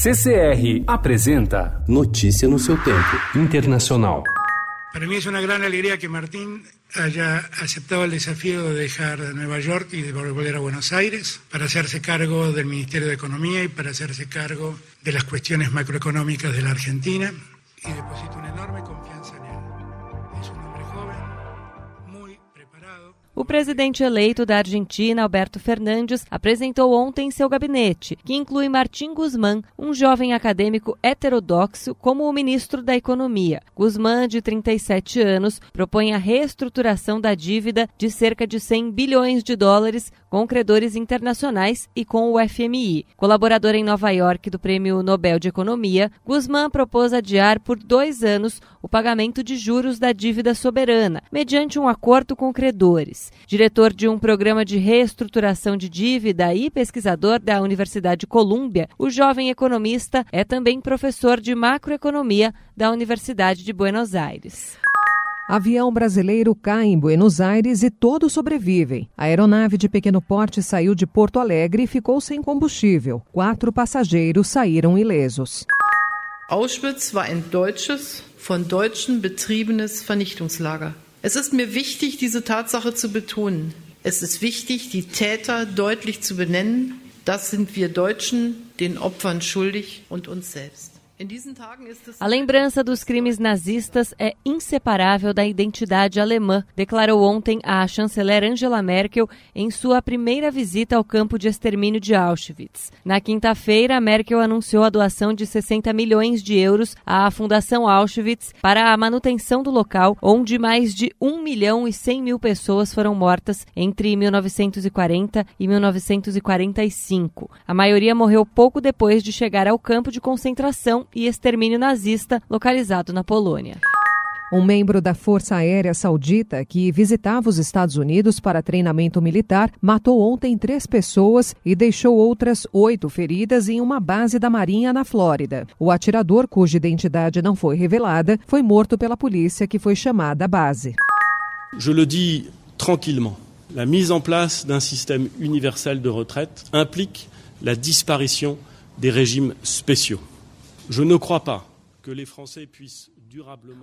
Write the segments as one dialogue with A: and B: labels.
A: CCR apresenta Notícia no seu tempo. Internacional.
B: Para mí es una gran alegría que Martín haya aceptado el desafío de dejar Nueva York y de volver a Buenos Aires para hacerse cargo del Ministerio de Economía y para hacerse cargo de las cuestiones macroeconómicas de la Argentina y deposito una enorme confianza en él. Es un hombre joven, muy.
C: O presidente eleito da Argentina, Alberto Fernandes, apresentou ontem seu gabinete, que inclui Martim Guzmán, um jovem acadêmico heterodoxo, como o ministro da Economia. Guzmán, de 37 anos, propõe a reestruturação da dívida de cerca de 100 bilhões de dólares com credores internacionais e com o FMI. Colaborador em Nova York do Prêmio Nobel de Economia, Guzmán propôs adiar por dois anos o pagamento de juros da dívida soberana, mediante um acordo com credores. Diretor de um programa de reestruturação de dívida e pesquisador da Universidade Colômbia, o jovem economista é também professor de macroeconomia da Universidade de Buenos Aires.
D: Avião brasileiro cai em Buenos Aires e todos sobrevivem. A aeronave de pequeno porte saiu de Porto Alegre e ficou sem combustível. Quatro passageiros saíram ilesos.
E: Auschwitz war ein deutsches, von Deutschen betriebenes Vernichtungslager. Es ist mir wichtig, diese Tatsache zu betonen. Es ist wichtig, die Täter deutlich zu benennen. Das sind wir Deutschen den Opfern schuldig und uns selbst.
C: A lembrança dos crimes nazistas é inseparável da identidade alemã, declarou ontem a chanceler Angela Merkel em sua primeira visita ao campo de extermínio de Auschwitz. Na quinta-feira, Merkel anunciou a doação de 60 milhões de euros à Fundação Auschwitz para a manutenção do local, onde mais de 1 milhão e 100 mil pessoas foram mortas entre 1940 e 1945. A maioria morreu pouco depois de chegar ao campo de concentração e extermínio nazista localizado na Polônia.
D: Um membro da Força Aérea Saudita que visitava os Estados Unidos para treinamento militar matou ontem três pessoas e deixou outras oito feridas em uma base da Marinha na Flórida. O atirador, cuja identidade não foi revelada, foi morto pela polícia que foi chamada à base.
F: Je le dis tranquillement. La mise en place d'un système universel de retraite implique la disparition des régimes spéciaux.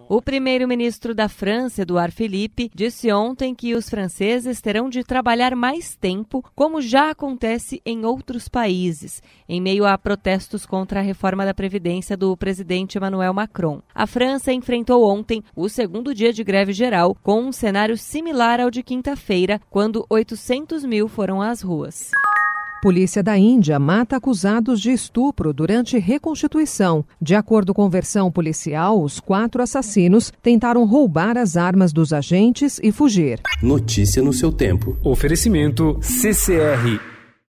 C: O primeiro-ministro da França, Edouard Philippe, disse ontem que os franceses terão de trabalhar mais tempo, como já acontece em outros países, em meio a protestos contra a reforma da Previdência do presidente Emmanuel Macron. A França enfrentou ontem o segundo dia de greve geral, com um cenário similar ao de quinta-feira, quando 800 mil foram às ruas.
D: Polícia da Índia mata acusados de estupro durante reconstituição. De acordo com versão policial, os quatro assassinos tentaram roubar as armas dos agentes e fugir.
A: Notícia no seu tempo. Oferecimento CCR